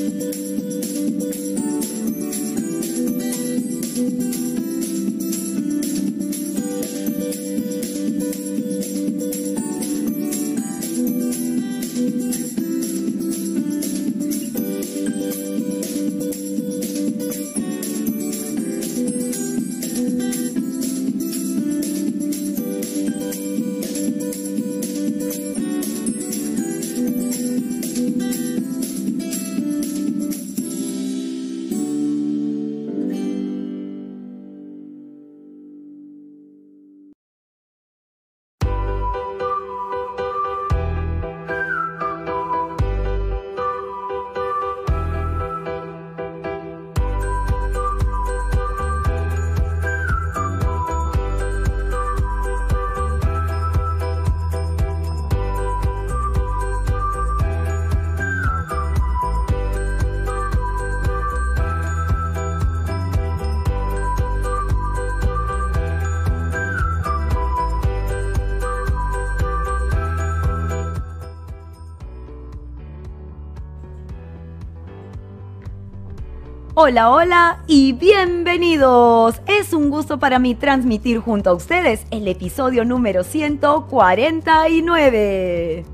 Thank you. Hola, hola y bienvenidos. Es un gusto para mí transmitir junto a ustedes el episodio número 149.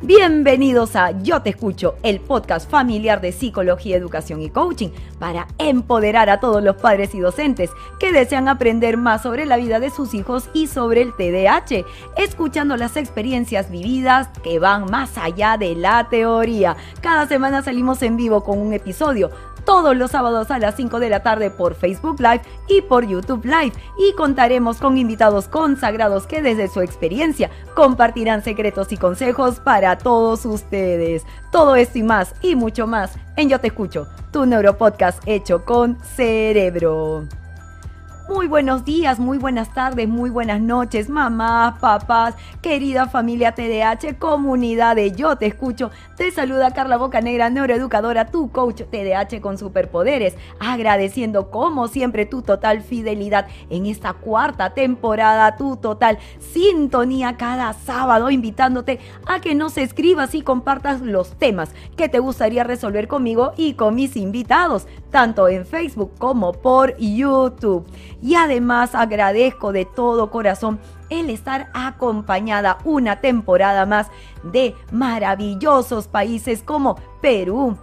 Bienvenidos a Yo Te Escucho, el podcast familiar de psicología, educación y coaching para empoderar a todos los padres y docentes que desean aprender más sobre la vida de sus hijos y sobre el TDAH, escuchando las experiencias vividas que van más allá de la teoría. Cada semana salimos en vivo con un episodio todos los sábados a las 5 de la tarde por Facebook Live y por YouTube Live y contaremos con invitados consagrados que desde su experiencia compartirán secretos y consejos para todos ustedes. Todo esto y más y mucho más en Yo Te Escucho, tu neuropodcast hecho con cerebro. Muy buenos días, muy buenas tardes, muy buenas noches, mamás, papás, querida familia TDH, comunidad de Yo Te Escucho. Te saluda Carla Bocanegra, neuroeducadora, tu coach TDH con superpoderes, agradeciendo como siempre tu total fidelidad en esta cuarta temporada, tu total sintonía cada sábado, invitándote a que nos escribas y compartas los temas que te gustaría resolver conmigo y con mis invitados, tanto en Facebook como por YouTube. Y además agradezco de todo corazón el estar acompañada una temporada más de maravillosos países como Perú,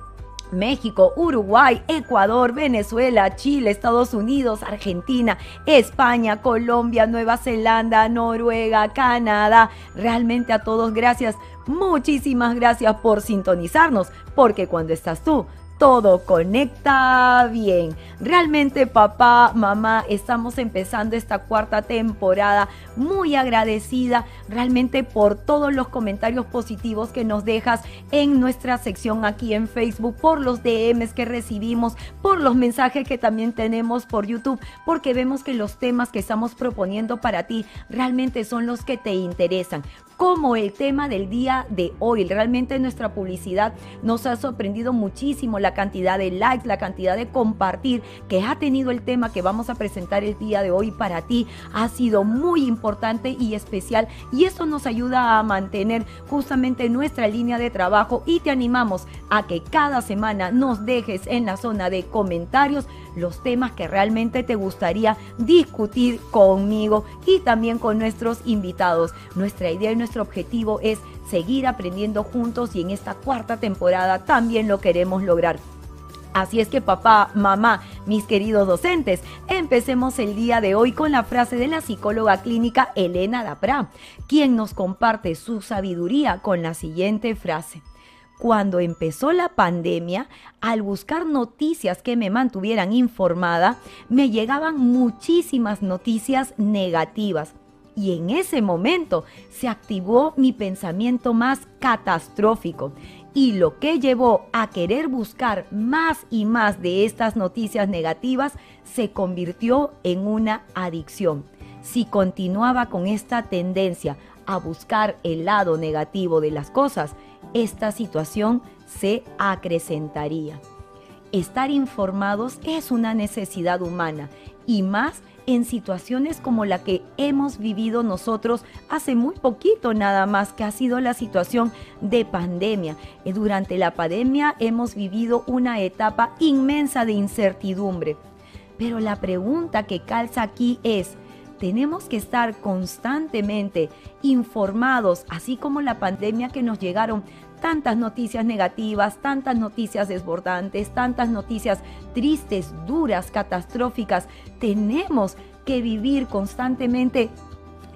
México, Uruguay, Ecuador, Venezuela, Chile, Estados Unidos, Argentina, España, Colombia, Nueva Zelanda, Noruega, Canadá. Realmente a todos gracias, muchísimas gracias por sintonizarnos, porque cuando estás tú, todo conecta bien. Realmente papá, mamá, estamos empezando esta cuarta temporada muy agradecida realmente por todos los comentarios positivos que nos dejas en nuestra sección aquí en Facebook, por los DMs que recibimos, por los mensajes que también tenemos por YouTube, porque vemos que los temas que estamos proponiendo para ti realmente son los que te interesan como el tema del día de hoy. Realmente nuestra publicidad nos ha sorprendido muchísimo la cantidad de likes, la cantidad de compartir que ha tenido el tema que vamos a presentar el día de hoy para ti. Ha sido muy importante y especial y eso nos ayuda a mantener justamente nuestra línea de trabajo y te animamos a que cada semana nos dejes en la zona de comentarios los temas que realmente te gustaría discutir conmigo y también con nuestros invitados. Nuestra idea y nuestro objetivo es seguir aprendiendo juntos y en esta cuarta temporada también lo queremos lograr. Así es que papá, mamá, mis queridos docentes, empecemos el día de hoy con la frase de la psicóloga clínica Elena Dapra, quien nos comparte su sabiduría con la siguiente frase cuando empezó la pandemia, al buscar noticias que me mantuvieran informada, me llegaban muchísimas noticias negativas. Y en ese momento se activó mi pensamiento más catastrófico. Y lo que llevó a querer buscar más y más de estas noticias negativas se convirtió en una adicción. Si continuaba con esta tendencia a buscar el lado negativo de las cosas, esta situación se acrecentaría. Estar informados es una necesidad humana y más en situaciones como la que hemos vivido nosotros hace muy poquito nada más, que ha sido la situación de pandemia. Eh, durante la pandemia hemos vivido una etapa inmensa de incertidumbre. Pero la pregunta que calza aquí es, tenemos que estar constantemente informados, así como la pandemia que nos llegaron tantas noticias negativas, tantas noticias desbordantes, tantas noticias tristes, duras, catastróficas. Tenemos que vivir constantemente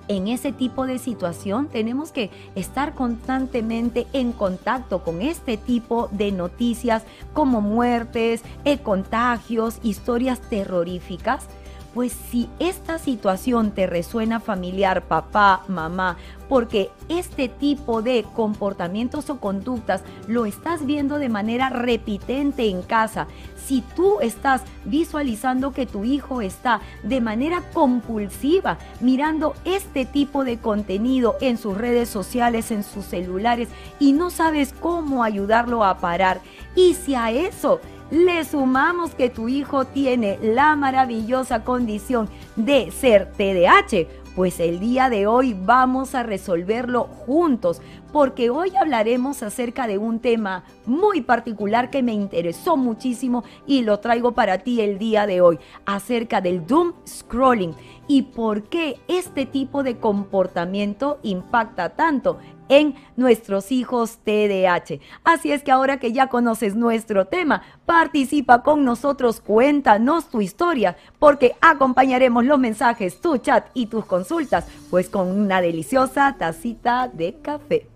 en ese tipo de situación tenemos que estar constantemente en contacto con este tipo de noticias como muertes, eh, contagios, historias terroríficas. Pues si esta situación te resuena familiar, papá, mamá, porque este tipo de comportamientos o conductas lo estás viendo de manera repitente en casa, si tú estás visualizando que tu hijo está de manera compulsiva mirando este tipo de contenido en sus redes sociales, en sus celulares y no sabes cómo ayudarlo a parar, y si a eso le sumamos que tu hijo tiene la maravillosa condición de ser TDAH, pues el día de hoy vamos a resolverlo juntos, porque hoy hablaremos acerca de un tema muy particular que me interesó muchísimo y lo traigo para ti el día de hoy, acerca del doom scrolling y por qué este tipo de comportamiento impacta tanto en nuestros hijos TDAH. Así es que ahora que ya conoces nuestro tema, participa con nosotros, cuéntanos tu historia, porque acompañaremos los mensajes, tu chat y tus consultas, pues con una deliciosa tacita de café.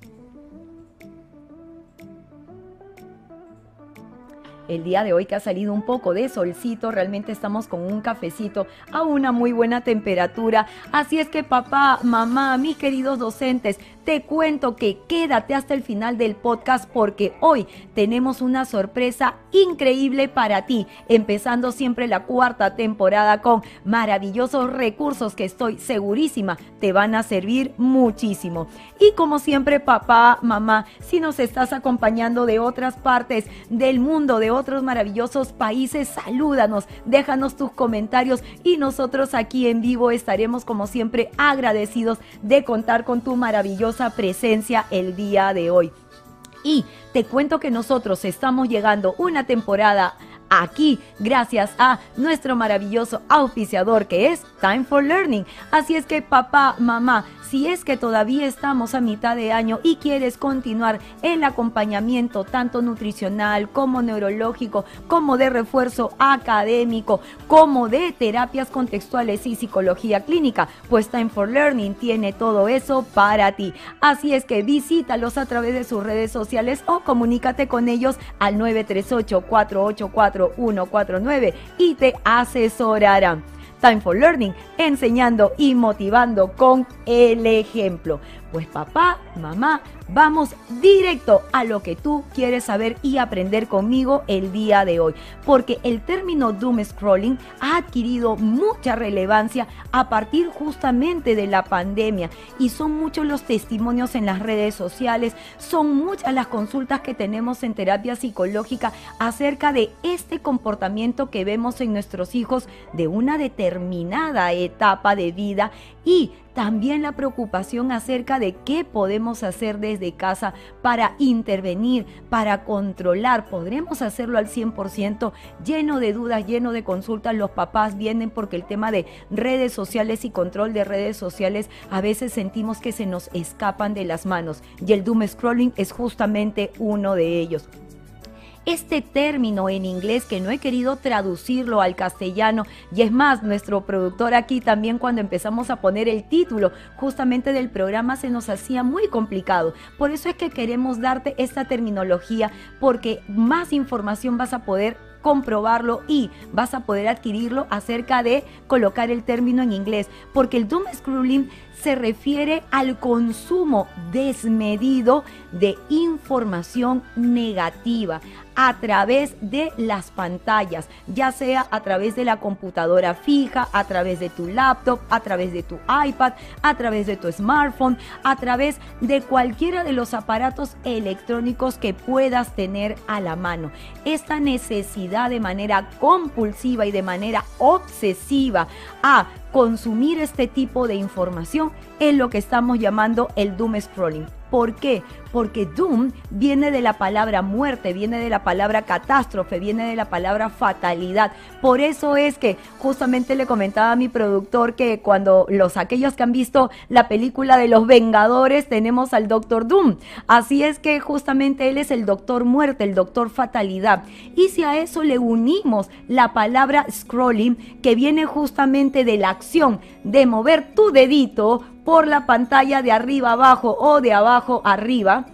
el día de hoy que ha salido un poco de solcito, realmente estamos con un cafecito a una muy buena temperatura. Así es que papá, mamá, mis queridos docentes, te cuento que quédate hasta el final del podcast porque hoy tenemos una sorpresa increíble para ti, empezando siempre la cuarta temporada con maravillosos recursos que estoy segurísima te van a servir muchísimo. Y como siempre, papá, mamá, si nos estás acompañando de otras partes del mundo, de otros maravillosos países, salúdanos, déjanos tus comentarios y nosotros aquí en vivo estaremos como siempre agradecidos de contar con tu maravilloso presencia el día de hoy. Y te cuento que nosotros estamos llegando una temporada aquí gracias a nuestro maravilloso auspiciador que es Time for Learning. Así es que papá, mamá, si es que todavía estamos a mitad de año y quieres continuar el acompañamiento tanto nutricional como neurológico, como de refuerzo académico, como de terapias contextuales y psicología clínica, pues Time for Learning tiene todo eso para ti. Así es que visítalos a través de sus redes sociales o comunícate con ellos al 938 484 149 y te asesorarán. Time for Learning, enseñando y motivando con el ejemplo. Pues papá, mamá, vamos directo a lo que tú quieres saber y aprender conmigo el día de hoy. Porque el término doom scrolling ha adquirido mucha relevancia a partir justamente de la pandemia. Y son muchos los testimonios en las redes sociales, son muchas las consultas que tenemos en terapia psicológica acerca de este comportamiento que vemos en nuestros hijos de una determinada etapa de vida y también la preocupación acerca de qué podemos hacer desde casa para intervenir, para controlar. ¿Podremos hacerlo al 100%? Lleno de dudas, lleno de consultas, los papás vienen porque el tema de redes sociales y control de redes sociales a veces sentimos que se nos escapan de las manos y el doom scrolling es justamente uno de ellos. Este término en inglés que no he querido traducirlo al castellano y es más, nuestro productor aquí también cuando empezamos a poner el título justamente del programa se nos hacía muy complicado. Por eso es que queremos darte esta terminología porque más información vas a poder comprobarlo y vas a poder adquirirlo acerca de colocar el término en inglés, porque el doom scrolling se refiere al consumo desmedido de información negativa, a través de las pantallas, ya sea a través de la computadora fija, a través de tu laptop, a través de tu iPad, a través de tu smartphone, a través de cualquiera de los aparatos electrónicos que puedas tener a la mano. Esta necesidad de manera compulsiva y de manera obsesiva a consumir este tipo de información es lo que estamos llamando el doom scrolling. ¿Por qué? Porque doom viene de la palabra muerte, viene de la palabra catástrofe, viene de la palabra fatalidad. Por eso es que justamente le comentaba a mi productor que cuando los aquellos que han visto la película de los Vengadores tenemos al Doctor Doom. Así es que justamente él es el Doctor Muerte, el Doctor Fatalidad. Y si a eso le unimos la palabra scrolling, que viene justamente de la acción de mover tu dedito por la pantalla de arriba abajo o de abajo arriba,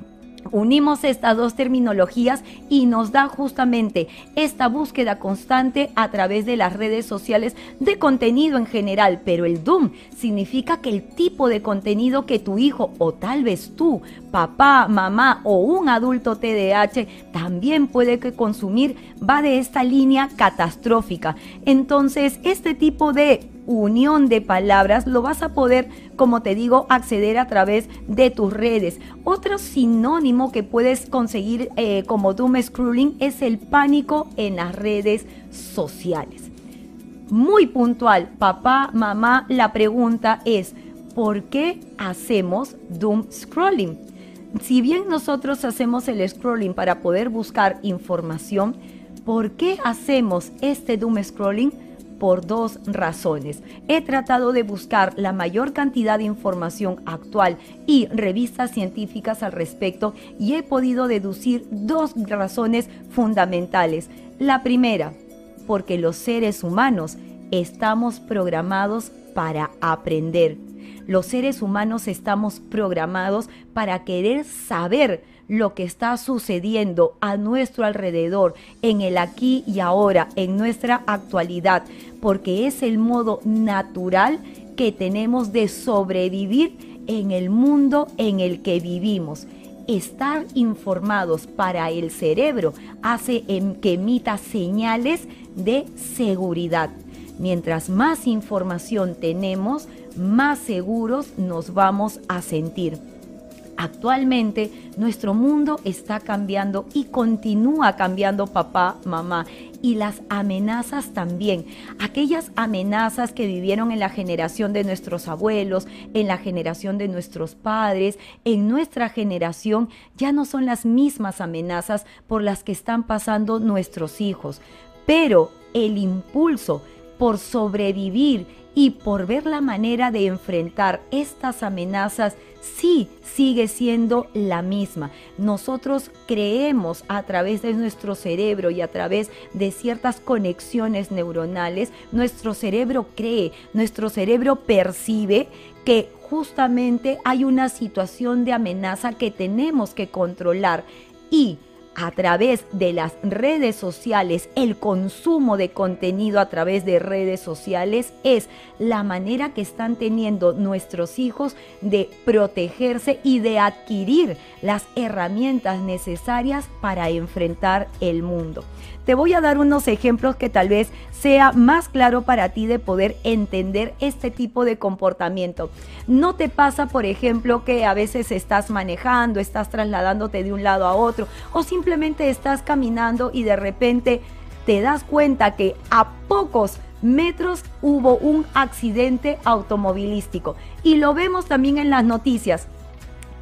Unimos estas dos terminologías y nos da justamente esta búsqueda constante a través de las redes sociales de contenido en general, pero el Doom significa que el tipo de contenido que tu hijo o tal vez tú, papá, mamá o un adulto TDAH también puede que consumir va de esta línea catastrófica. Entonces, este tipo de unión de palabras lo vas a poder, como te digo, acceder a través de tus redes. Otro sinónimo que puedes conseguir eh, como doom scrolling es el pánico en las redes sociales. Muy puntual, papá, mamá, la pregunta es, ¿por qué hacemos doom scrolling? Si bien nosotros hacemos el scrolling para poder buscar información, ¿por qué hacemos este doom scrolling? Por dos razones. He tratado de buscar la mayor cantidad de información actual y revistas científicas al respecto y he podido deducir dos razones fundamentales. La primera, porque los seres humanos estamos programados para aprender. Los seres humanos estamos programados para querer saber lo que está sucediendo a nuestro alrededor, en el aquí y ahora, en nuestra actualidad, porque es el modo natural que tenemos de sobrevivir en el mundo en el que vivimos. Estar informados para el cerebro hace em, que emita señales de seguridad. Mientras más información tenemos, más seguros nos vamos a sentir. Actualmente nuestro mundo está cambiando y continúa cambiando papá, mamá y las amenazas también. Aquellas amenazas que vivieron en la generación de nuestros abuelos, en la generación de nuestros padres, en nuestra generación, ya no son las mismas amenazas por las que están pasando nuestros hijos. Pero el impulso por sobrevivir y por ver la manera de enfrentar estas amenazas sí sigue siendo la misma. Nosotros creemos a través de nuestro cerebro y a través de ciertas conexiones neuronales, nuestro cerebro cree, nuestro cerebro percibe que justamente hay una situación de amenaza que tenemos que controlar y a través de las redes sociales, el consumo de contenido a través de redes sociales es la manera que están teniendo nuestros hijos de protegerse y de adquirir las herramientas necesarias para enfrentar el mundo. Te voy a dar unos ejemplos que tal vez sea más claro para ti de poder entender este tipo de comportamiento. No te pasa, por ejemplo, que a veces estás manejando, estás trasladándote de un lado a otro o simplemente estás caminando y de repente te das cuenta que a pocos metros hubo un accidente automovilístico y lo vemos también en las noticias.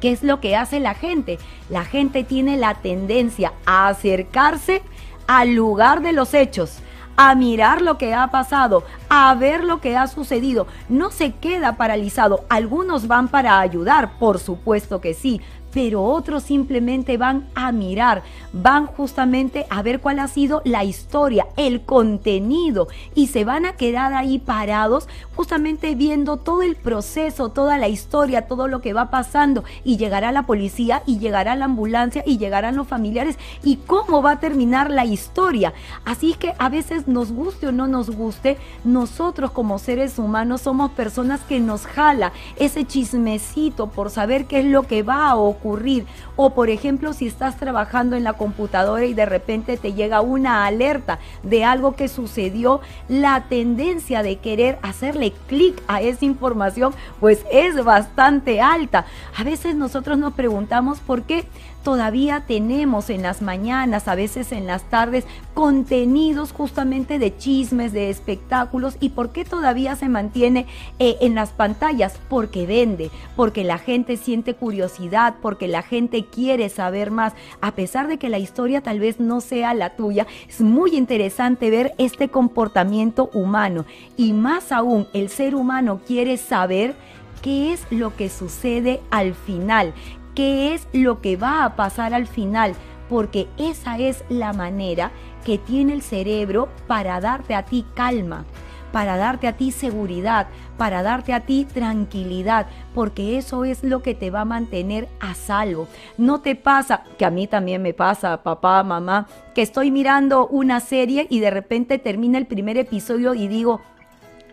¿Qué es lo que hace la gente? La gente tiene la tendencia a acercarse al lugar de los hechos, a mirar lo que ha pasado, a ver lo que ha sucedido. No se queda paralizado. Algunos van para ayudar, por supuesto que sí, pero otros simplemente van a mirar, van justamente a ver cuál ha sido la historia, el contenido y se van a quedar ahí parados justamente viendo todo el proceso, toda la historia, todo lo que va pasando y llegará la policía y llegará la ambulancia y llegarán los familiares y cómo va a terminar la historia. Así que a veces nos guste o no nos guste, nosotros como seres humanos somos personas que nos jala ese chismecito por saber qué es lo que va a ocurrir O por ejemplo, si estás trabajando en la computadora y de repente te llega una alerta de algo que sucedió, la tendencia de querer hacerle clic a esa información pues es bastante alta. A veces nosotros nos preguntamos por qué todavía tenemos en las mañanas, a veces en las tardes, contenidos justamente de chismes, de espectáculos y por qué todavía se mantiene eh, en las pantallas, porque vende, porque la gente siente curiosidad, porque la gente quiere saber más, a pesar de que la historia tal vez no sea la tuya, es muy interesante ver este comportamiento humano. Y más aún el ser humano quiere saber qué es lo que sucede al final, qué es lo que va a pasar al final, porque esa es la manera que tiene el cerebro para darte a ti calma, para darte a ti seguridad, para darte a ti tranquilidad, porque eso es lo que te va a mantener a salvo. No te pasa, que a mí también me pasa, papá, mamá, que estoy mirando una serie y de repente termina el primer episodio y digo,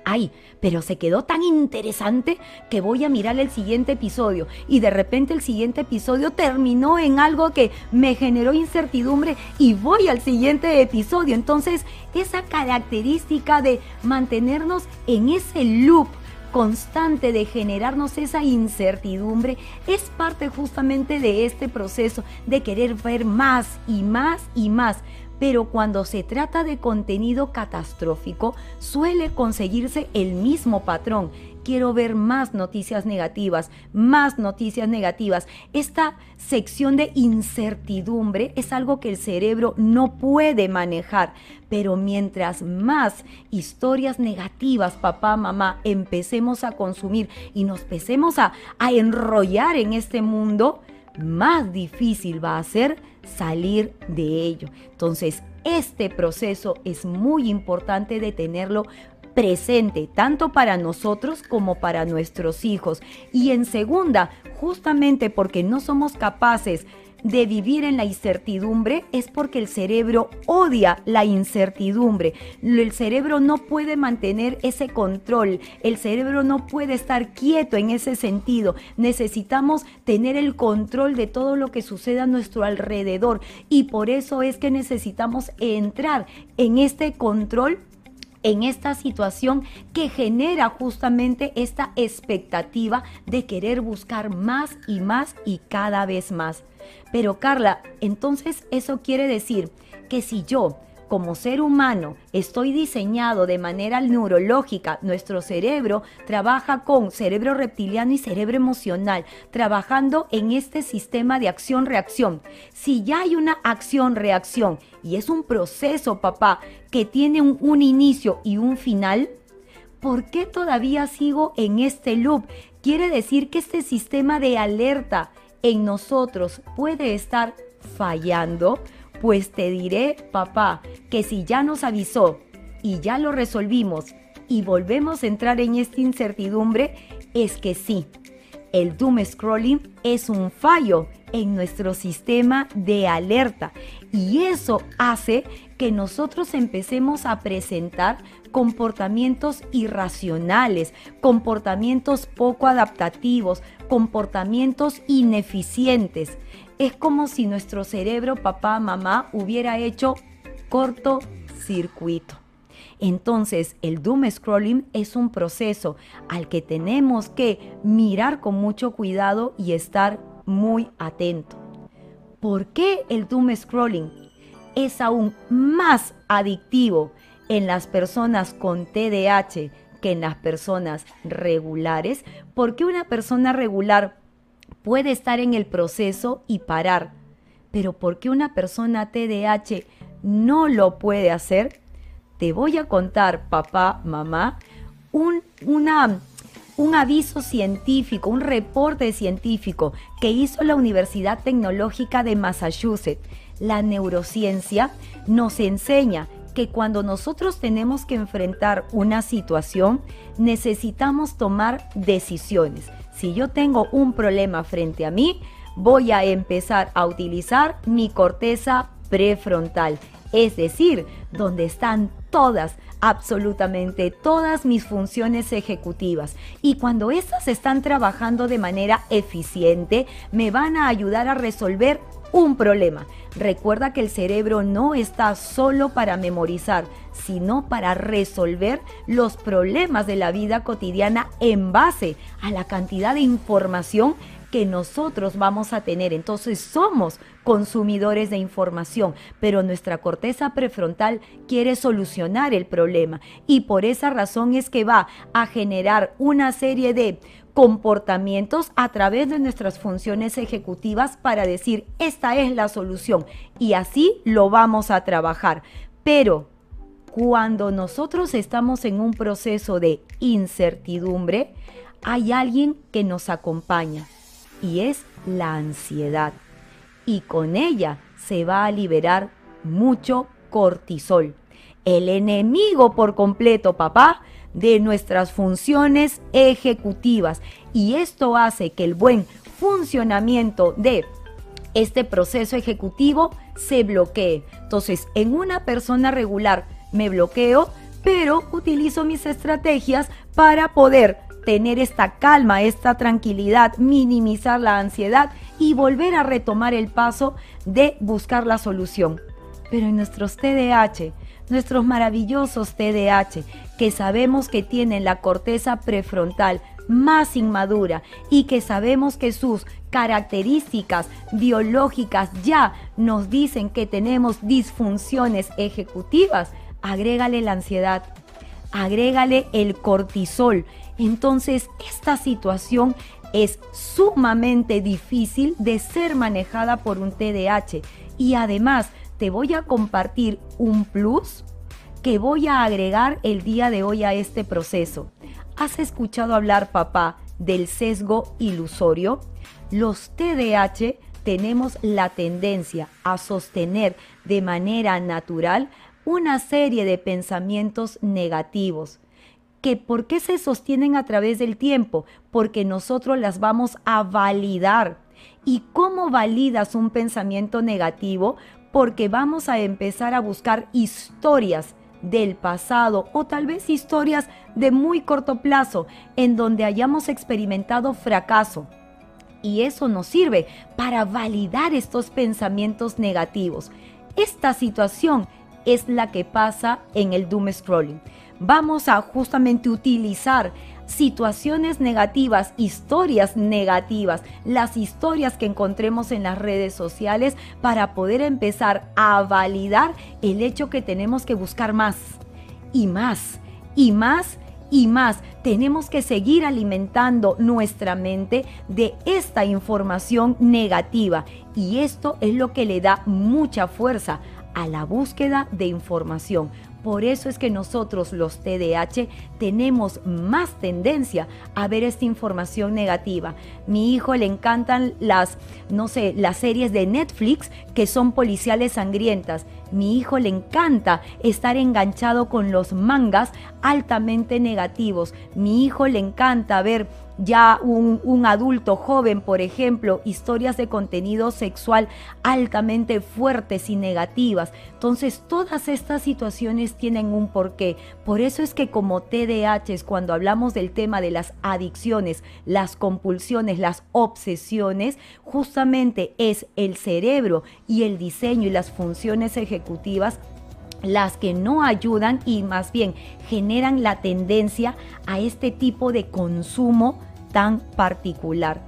ay, pero se quedó tan interesante que voy a mirar el siguiente episodio. Y de repente el siguiente episodio terminó en algo que me generó incertidumbre y voy al siguiente episodio. Entonces, esa característica de mantenernos en ese loop constante de generarnos esa incertidumbre es parte justamente de este proceso de querer ver más y más y más pero cuando se trata de contenido catastrófico suele conseguirse el mismo patrón. Quiero ver más noticias negativas, más noticias negativas. Esta sección de incertidumbre es algo que el cerebro no puede manejar, pero mientras más historias negativas, papá, mamá, empecemos a consumir y nos empecemos a, a enrollar en este mundo, más difícil va a ser salir de ello. Entonces, este proceso es muy importante de tenerlo presente, tanto para nosotros como para nuestros hijos. Y en segunda, justamente porque no somos capaces de vivir en la incertidumbre es porque el cerebro odia la incertidumbre. El cerebro no puede mantener ese control. El cerebro no puede estar quieto en ese sentido. Necesitamos tener el control de todo lo que sucede a nuestro alrededor. Y por eso es que necesitamos entrar en este control en esta situación que genera justamente esta expectativa de querer buscar más y más y cada vez más. Pero Carla, entonces eso quiere decir que si yo como ser humano estoy diseñado de manera neurológica, nuestro cerebro trabaja con cerebro reptiliano y cerebro emocional, trabajando en este sistema de acción-reacción. Si ya hay una acción-reacción y es un proceso, papá, que tiene un, un inicio y un final, ¿por qué todavía sigo en este loop? Quiere decir que este sistema de alerta en nosotros puede estar fallando pues te diré, papá, que si ya nos avisó y ya lo resolvimos y volvemos a entrar en esta incertidumbre, es que sí, el doom scrolling es un fallo en nuestro sistema de alerta y eso hace que nosotros empecemos a presentar comportamientos irracionales, comportamientos poco adaptativos, comportamientos ineficientes es como si nuestro cerebro, papá, mamá, hubiera hecho cortocircuito. Entonces, el doom scrolling es un proceso al que tenemos que mirar con mucho cuidado y estar muy atento. ¿Por qué el doom scrolling es aún más adictivo en las personas con TDAH que en las personas regulares? Porque una persona regular puede estar en el proceso y parar. Pero ¿por qué una persona TDAH no lo puede hacer? Te voy a contar, papá, mamá, un, un aviso científico, un reporte científico que hizo la Universidad Tecnológica de Massachusetts. La neurociencia nos enseña que cuando nosotros tenemos que enfrentar una situación, necesitamos tomar decisiones si yo tengo un problema frente a mí, voy a empezar a utilizar mi corteza prefrontal, es decir, donde están todas absolutamente todas mis funciones ejecutivas. Y cuando estas están trabajando de manera eficiente me van a ayudar a resolver un problema. Recuerda que el cerebro no está solo para memorizar, sino para resolver los problemas de la vida cotidiana en base a la cantidad de información que nosotros vamos a tener. Entonces somos consumidores de información, pero nuestra corteza prefrontal quiere solucionar el problema y por esa razón es que va a generar una serie de comportamientos a través de nuestras funciones ejecutivas para decir, esta es la solución y así lo vamos a trabajar. Pero cuando nosotros estamos en un proceso de incertidumbre, hay alguien que nos acompaña y es la ansiedad. Y con ella se va a liberar mucho cortisol. El enemigo por completo, papá, de nuestras funciones ejecutivas. Y esto hace que el buen funcionamiento de este proceso ejecutivo se bloquee. Entonces, en una persona regular me bloqueo, pero utilizo mis estrategias para poder tener esta calma, esta tranquilidad, minimizar la ansiedad y volver a retomar el paso de buscar la solución. Pero en nuestros TDAH, nuestros maravillosos TDAH, que sabemos que tienen la corteza prefrontal más inmadura y que sabemos que sus características biológicas ya nos dicen que tenemos disfunciones ejecutivas, agrégale la ansiedad, agrégale el cortisol. Entonces, esta situación es sumamente difícil de ser manejada por un TDAH y además te voy a compartir un plus que voy a agregar el día de hoy a este proceso. ¿Has escuchado hablar, papá, del sesgo ilusorio? Los TDAH tenemos la tendencia a sostener de manera natural una serie de pensamientos negativos. ¿Que ¿Por qué se sostienen a través del tiempo? Porque nosotros las vamos a validar. ¿Y cómo validas un pensamiento negativo? Porque vamos a empezar a buscar historias del pasado o tal vez historias de muy corto plazo en donde hayamos experimentado fracaso. Y eso nos sirve para validar estos pensamientos negativos. Esta situación es la que pasa en el doom scrolling. Vamos a justamente utilizar situaciones negativas, historias negativas, las historias que encontremos en las redes sociales para poder empezar a validar el hecho que tenemos que buscar más y más y más y más. Tenemos que seguir alimentando nuestra mente de esta información negativa y esto es lo que le da mucha fuerza a la búsqueda de información. Por eso es que nosotros los TDAH tenemos más tendencia a ver esta información negativa. Mi hijo le encantan las, no sé, las series de Netflix que son policiales sangrientas. Mi hijo le encanta estar enganchado con los mangas altamente negativos. Mi hijo le encanta ver ya un, adulto joven, por ejemplo, historias de contenido sexual altamente fuertes y negativas. Entonces, todas estas situaciones tienen un porqué. Por eso es que como Cuando hablamos del tema de las adicciones, las compulsiones, las obsesiones, justamente es el cerebro y el diseño y las funciones ejecutivas las que no ayudan y más bien generan la tendencia a este tipo de consumo tan particular.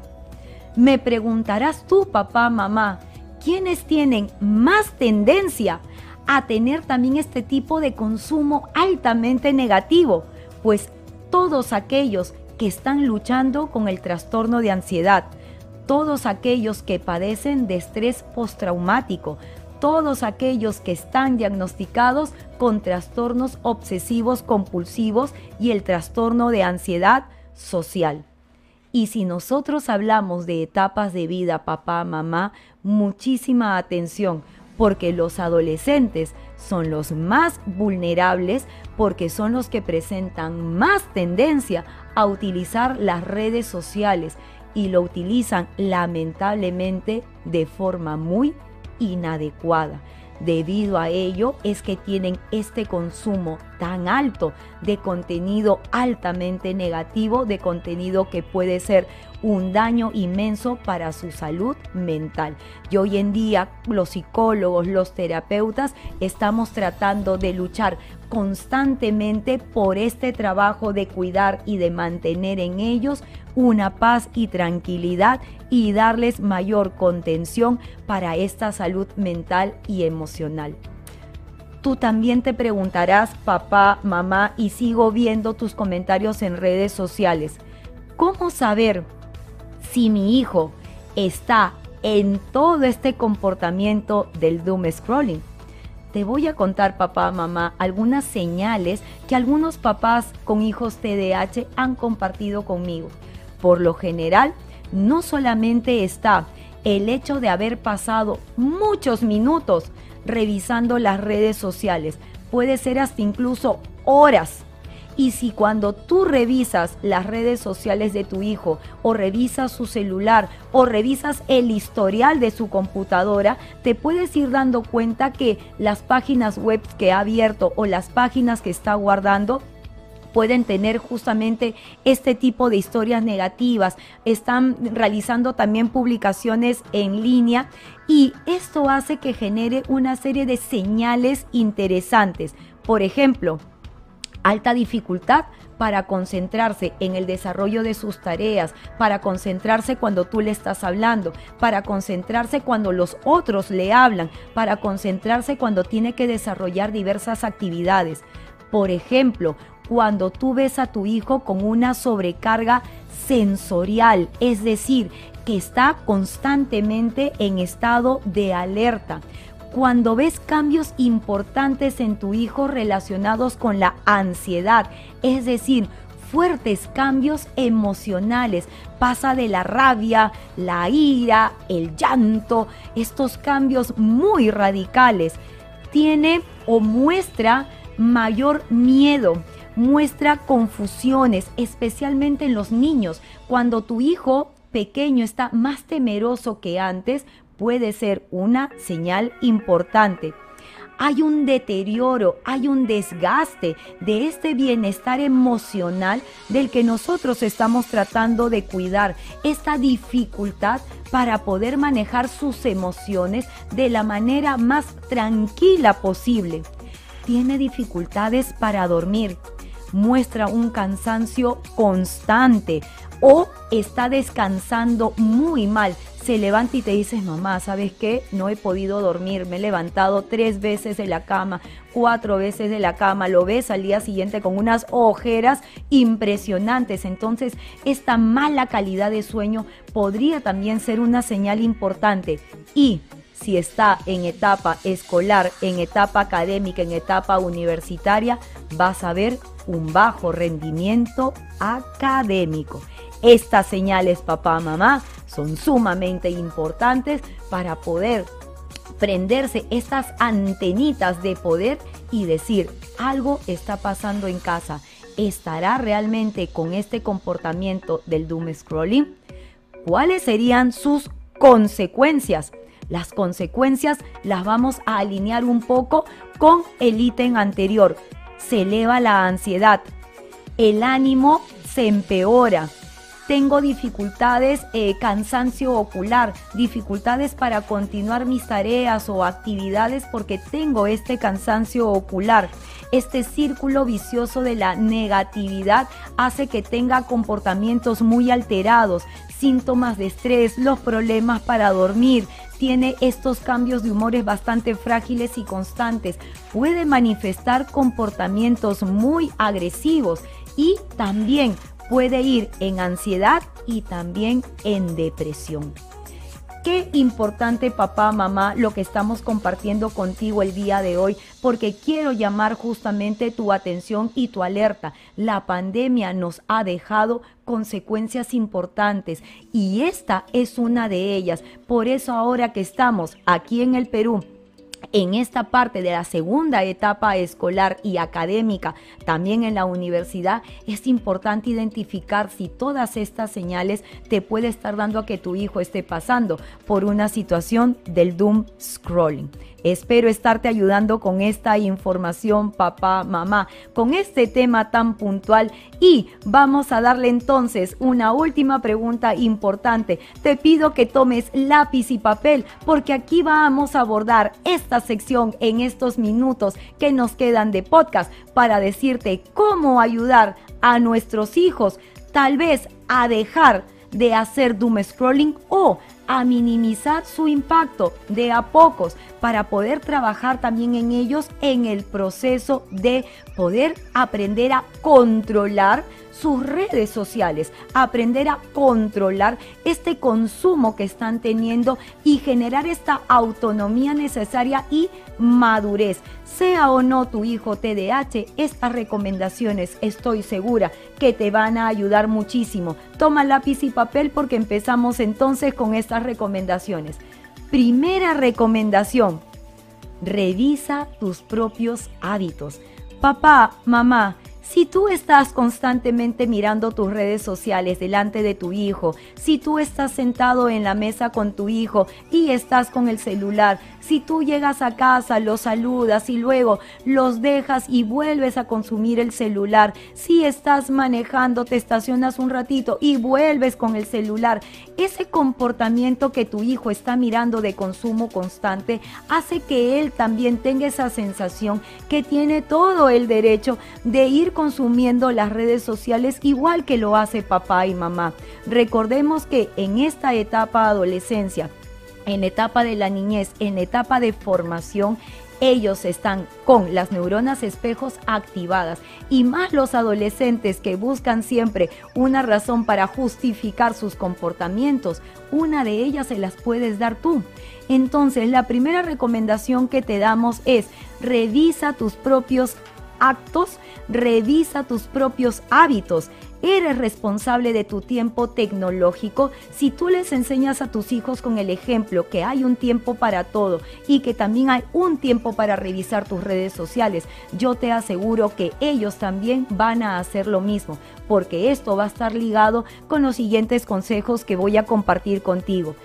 Me preguntarás tú, papá, mamá, ¿quiénes tienen más tendencia a tener también este tipo de consumo altamente negativo? Pues todos aquellos que están luchando con el trastorno de ansiedad, todos aquellos que padecen de estrés postraumático, todos aquellos que están diagnosticados con trastornos obsesivos compulsivos y el trastorno de ansiedad social. Y si nosotros hablamos de etapas de vida, papá, mamá, muchísima atención, porque los adolescentes son los más vulnerables porque son los que presentan más tendencia a utilizar las redes sociales y lo utilizan lamentablemente de forma muy inadecuada. Debido a ello es que tienen este consumo tan alto de contenido altamente negativo, de contenido que puede ser un daño inmenso para su salud mental. Y hoy en día los psicólogos, los terapeutas, estamos tratando de luchar constantemente por este trabajo de cuidar y de mantener en ellos una paz y tranquilidad y darles mayor contención para esta salud mental y emocional. Tú también te preguntarás, papá, mamá, y sigo viendo tus comentarios en redes sociales. ¿Cómo saber si mi hijo está en todo este comportamiento del doom scrolling. Te voy a contar, papá, mamá, algunas señales que algunos papás con hijos TDAH han compartido conmigo. Por lo general, no solamente está el hecho de haber pasado muchos minutos revisando las redes sociales, puede ser hasta incluso horas y si cuando tú revisas las redes sociales de tu hijo o revisas su celular o revisas el historial de su computadora, te puedes ir dando cuenta que las páginas web que ha abierto o las páginas que está guardando pueden tener justamente este tipo de historias negativas, están realizando también publicaciones en línea y esto hace que genere una serie de señales interesantes. Por ejemplo, alta dificultad para concentrarse en el desarrollo de sus tareas, para concentrarse cuando tú le estás hablando, para concentrarse cuando los otros le hablan, para concentrarse cuando tiene que desarrollar diversas actividades. Por ejemplo, cuando tú ves a tu hijo con una sobrecarga sensorial, es decir, que está constantemente en estado de alerta cuando ves cambios importantes en tu hijo relacionados con la ansiedad, es decir, fuertes cambios emocionales. Pasa de la rabia, la ira, el llanto, estos cambios muy radicales. Tiene o muestra mayor miedo, muestra confusiones, especialmente en los niños. Cuando tu hijo pequeño está más temeroso que antes, puede ser una señal importante. Hay un deterioro, hay un desgaste de este bienestar emocional del que nosotros estamos tratando de cuidar, esta dificultad para poder manejar sus emociones de la manera más tranquila posible. Tiene dificultades para dormir, muestra un cansancio constante o está descansando muy mal, se levanta y te dices, mamá, ¿sabes qué? No he podido dormir, me he levantado tres veces de la cama, cuatro veces de la cama, lo ves al día siguiente con unas ojeras impresionantes. Entonces, esta mala calidad de sueño podría también ser una señal importante. Y si está en etapa escolar, en etapa académica, en etapa universitaria, vas a ver un bajo rendimiento académico. Estas señales, papá, mamá, son sumamente importantes para poder prenderse estas antenitas de poder y decir, algo está pasando en casa. ¿Estará realmente con este comportamiento del doom scrolling? ¿Cuáles serían sus consecuencias? Las consecuencias las vamos a alinear un poco con el ítem anterior. Se eleva la ansiedad, el ánimo se empeora, tengo dificultades, eh, cansancio ocular, dificultades para continuar mis tareas o actividades porque tengo este cansancio ocular. Este círculo vicioso de la negatividad hace que tenga comportamientos muy alterados, síntomas de estrés, los problemas para dormir, tiene estos cambios de humores bastante frágiles y constantes, puede manifestar comportamientos muy agresivos y también puede ir en ansiedad y también en depresión. Qué importante papá, mamá, lo que estamos compartiendo contigo el día de hoy, porque quiero llamar justamente tu atención y tu alerta. La pandemia nos ha dejado consecuencias importantes y esta es una de ellas. Por eso ahora que estamos aquí en el Perú, en esta parte de la segunda etapa escolar y académica, también en la universidad, es importante identificar si todas estas señales te puede estar dando a que tu hijo esté pasando por una situación del doom scrolling. Espero estarte ayudando con esta información, papá, mamá, con este tema tan puntual y vamos a darle entonces una última pregunta importante. Te pido que tomes lápiz y papel porque aquí vamos a abordar esta sección en estos minutos que nos quedan de podcast para decirte cómo ayudar a nuestros hijos tal vez a dejar de hacer doom scrolling o a minimizar su impacto de a pocos para poder trabajar también en ellos en el proceso de poder aprender a controlar sus redes sociales, aprender a controlar este consumo que están teniendo y generar esta autonomía necesaria y madurez. Sea o no tu hijo TDAH, estas recomendaciones estoy segura que te van a ayudar muchísimo. Toma lápiz y papel porque empezamos entonces con estas recomendaciones. Primera recomendación, revisa tus propios hábitos. Papá, mamá, si tú estás constantemente mirando tus redes sociales delante de tu hijo, si tú estás sentado en la mesa con tu hijo y estás con el celular, si tú llegas a casa, los saludas y luego los dejas y vuelves a consumir el celular, si estás manejando, te estacionas un ratito y vuelves con el celular, ese comportamiento que tu hijo está mirando de consumo constante hace que él también tenga esa sensación que tiene todo el derecho de ir consumiendo las redes sociales igual que lo hace papá y mamá. Recordemos que en esta etapa adolescencia, en etapa de la niñez, en etapa de formación, ellos están con las neuronas espejos activadas y más los adolescentes que buscan siempre una razón para justificar sus comportamientos, una de ellas se las puedes dar tú. Entonces, la primera recomendación que te damos es revisa tus propios actos, revisa tus propios hábitos. Eres responsable de tu tiempo tecnológico si tú les enseñas a tus hijos con el ejemplo que hay un tiempo para todo y que también hay un tiempo para revisar tus redes sociales. Yo te aseguro que ellos también van a hacer lo mismo, porque esto va a estar ligado con los siguientes consejos que voy a compartir contigo.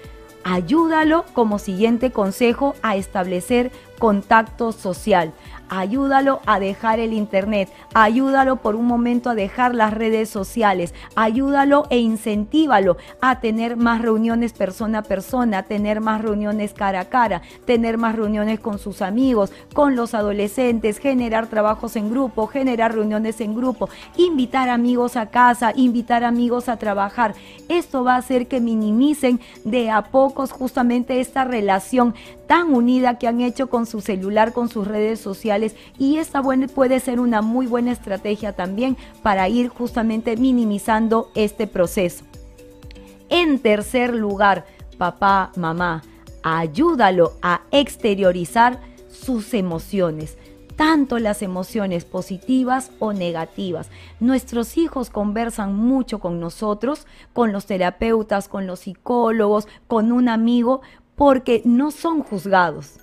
Ayúdalo como siguiente consejo a establecer contacto social ayúdalo a dejar el Internet, ayúdalo por un momento a dejar las redes sociales, ayúdalo e incentívalo a tener más reuniones persona a persona, tener más reuniones cara a cara, tener más reuniones con sus amigos, con los adolescentes, generar trabajos en grupo, generar reuniones en grupo, invitar amigos a casa, invitar amigos a trabajar. Esto va a hacer que minimicen de a pocos justamente esta relación tan unida que han hecho con su celular, con sus redes sociales y esta puede ser una muy buena estrategia también para ir justamente minimizando este proceso. En tercer lugar, papá, mamá, ayúdalo a exteriorizar sus emociones tanto las emociones positivas o negativas. Nuestros hijos conversan mucho con nosotros, con los terapeutas, con los psicólogos, con un amigo, porque no son juzgados.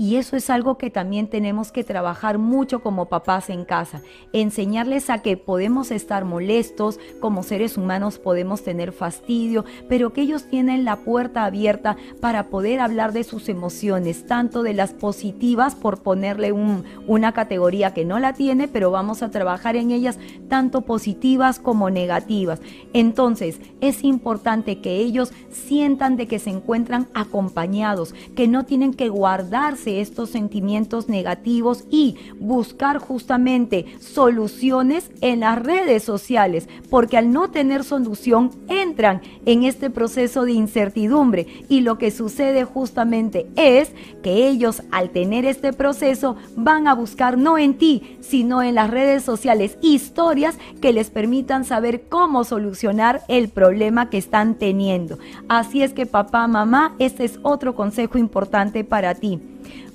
Y eso es algo que también tenemos que trabajar mucho como papás en casa. Enseñarles a que podemos estar molestos, como seres humanos podemos tener fastidio, pero que ellos tienen la puerta abierta para poder hablar de sus emociones, tanto de las positivas, por ponerle una categoría que no la tiene, pero vamos a trabajar en ellas, tanto positivas como negativas. Entonces, es importante que ellos sientan de que se encuentran acompañados, que no tienen que guardarse estos sentimientos negativos y buscar justamente soluciones en las redes sociales, porque al no tener solución entran en este proceso de incertidumbre y lo que sucede justamente es que ellos al tener este proceso van a buscar no en ti, sino en las redes sociales historias que les permitan saber cómo solucionar el problema que están teniendo. Así es que papá, mamá, este es otro consejo importante para ti.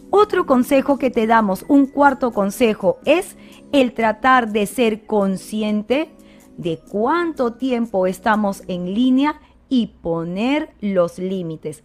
Otro consejo que te damos, un cuarto consejo, es el tratar de ser consciente de cuánto tiempo estamos en línea y poner los límites.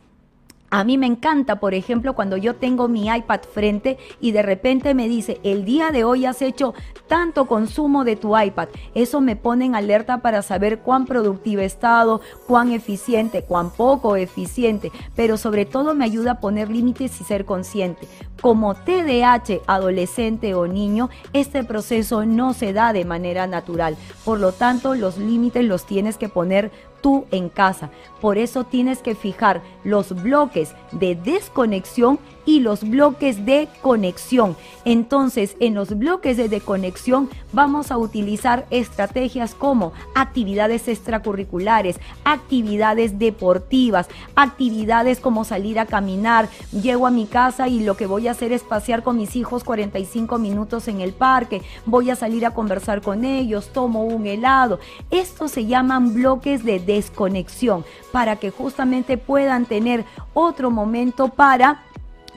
A mí me encanta, por ejemplo, cuando yo tengo mi iPad frente y de repente me dice, el día de hoy has hecho tanto consumo de tu iPad. Eso me pone en alerta para saber cuán productivo he estado, cuán eficiente, cuán poco eficiente, pero sobre todo me ayuda a poner límites y ser consciente. Como TDAH adolescente o niño, este proceso no se da de manera natural. Por lo tanto, los límites los tienes que poner tú en casa. Por eso tienes que fijar los bloques de desconexión y los bloques de conexión. Entonces, en los bloques de desconexión vamos a utilizar estrategias como actividades extracurriculares, actividades deportivas, actividades como salir a caminar. Llego a mi casa y lo que voy a hacer es pasear con mis hijos 45 minutos en el parque. Voy a salir a conversar con ellos, tomo un helado. Estos se llaman bloques de desconexión para que justamente puedan tener otro momento para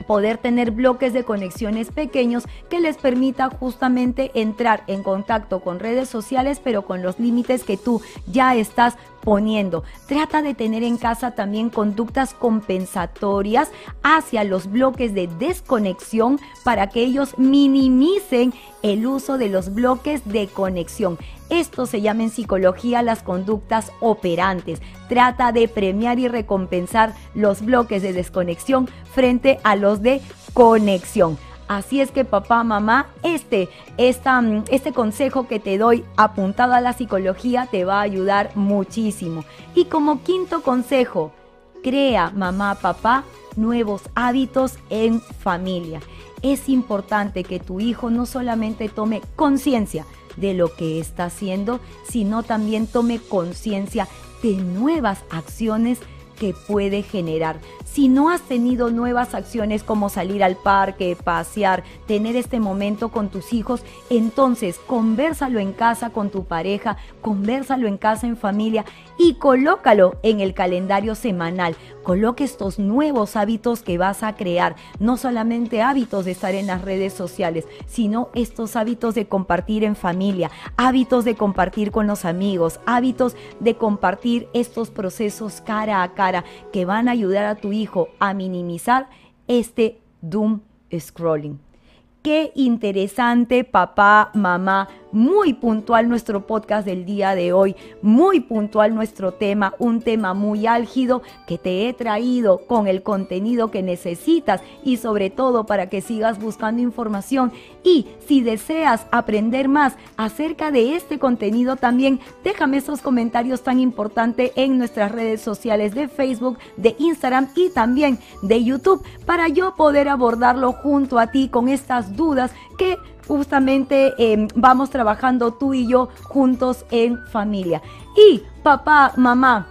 poder tener bloques de conexiones pequeños que les permita justamente entrar en contacto con redes sociales, pero con los límites que tú ya estás poniendo. Trata de tener en casa también conductas compensatorias hacia los bloques de desconexión para que ellos minimicen el uso de los bloques de conexión. Esto se llama en psicología las conductas operantes. Trata de premiar y recompensar los bloques de desconexión frente a los de conexión. Así es que papá, mamá, este, mm, este consejo que te doy apuntado a la psicología te va a ayudar muchísimo. Y como quinto consejo, crea mamá, papá, nuevos hábitos en familia. Es importante que tu hijo no solamente tome conciencia de lo que está haciendo, sino también tome conciencia de nuevas acciones que puede generar. Si no has tenido nuevas acciones como salir al parque, pasear, tener este momento con tus hijos, entonces conversalo en casa con tu pareja, conversalo en casa en familia y colócalo en el calendario semanal. Coloque estos nuevos hábitos que vas a crear, no solamente hábitos de estar en las redes sociales, sino estos hábitos de compartir en familia, hábitos de compartir con los amigos, hábitos de compartir estos procesos cara a cara que van a ayudar a tu hijo a minimizar este doom scrolling. Qué interesante, papá, mamá, muy puntual nuestro podcast del día de hoy, muy puntual nuestro tema, un tema muy álgido que te he traído con el contenido que necesitas y sobre todo para que sigas buscando información. Y si deseas aprender más acerca de este contenido también, déjame esos comentarios tan importantes en nuestras redes sociales de Facebook, de Instagram y también de YouTube para yo poder abordarlo junto a ti con estas dudas que justamente em, vamos trabajando tú y yo juntos en familia. Y papá, mamá,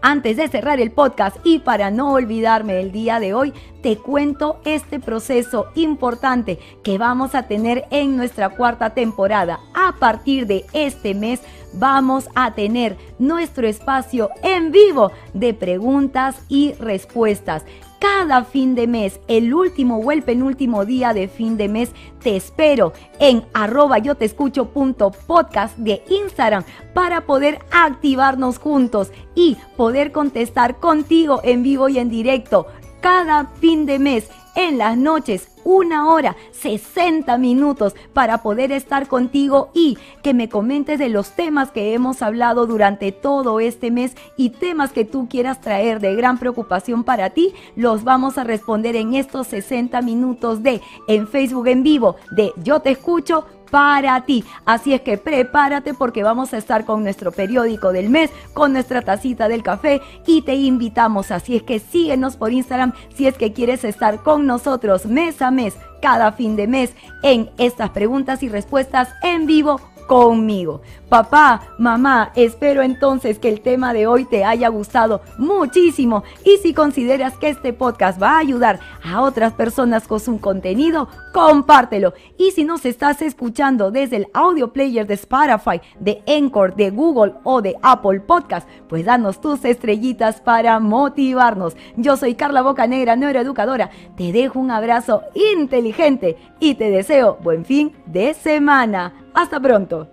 antes de cerrar el podcast y para no olvidarme el día de hoy, te cuento este proceso importante que vamos a tener en nuestra cuarta temporada. A partir de este mes vamos a tener nuestro espacio en vivo de preguntas y respuestas cada fin de mes, el último o el penúltimo día de fin de mes, te espero en arroba yo te escucho punto podcast de Instagram para poder activarnos juntos y poder contestar contigo en vivo y en directo cada fin de mes en las noches, una hora, 60 minutos para poder estar contigo y que me comentes de los temas que hemos hablado durante todo este mes y temas que tú quieras traer de gran preocupación para ti, los vamos a responder en estos 60 minutos de en Facebook en vivo de Yo te escucho para ti. Así es que prepárate porque vamos a estar con nuestro periódico del mes, con nuestra tacita del café y te invitamos. Así es que síguenos por Instagram si es que quieres estar con nosotros mes a mes, cada fin de mes, en estas preguntas y respuestas en vivo conmigo. Papá, mamá, espero entonces que el tema de hoy te haya gustado muchísimo y si consideras que este podcast va a ayudar a otras personas con su contenido, compártelo. Y si nos estás escuchando desde el audio player de Spotify, de Encore, de Google o de Apple Podcast, pues danos tus estrellitas para motivarnos. Yo soy Carla Bocanegra, neuroeducadora. Te dejo un abrazo inteligente y te deseo buen fin de semana. Hasta pronto.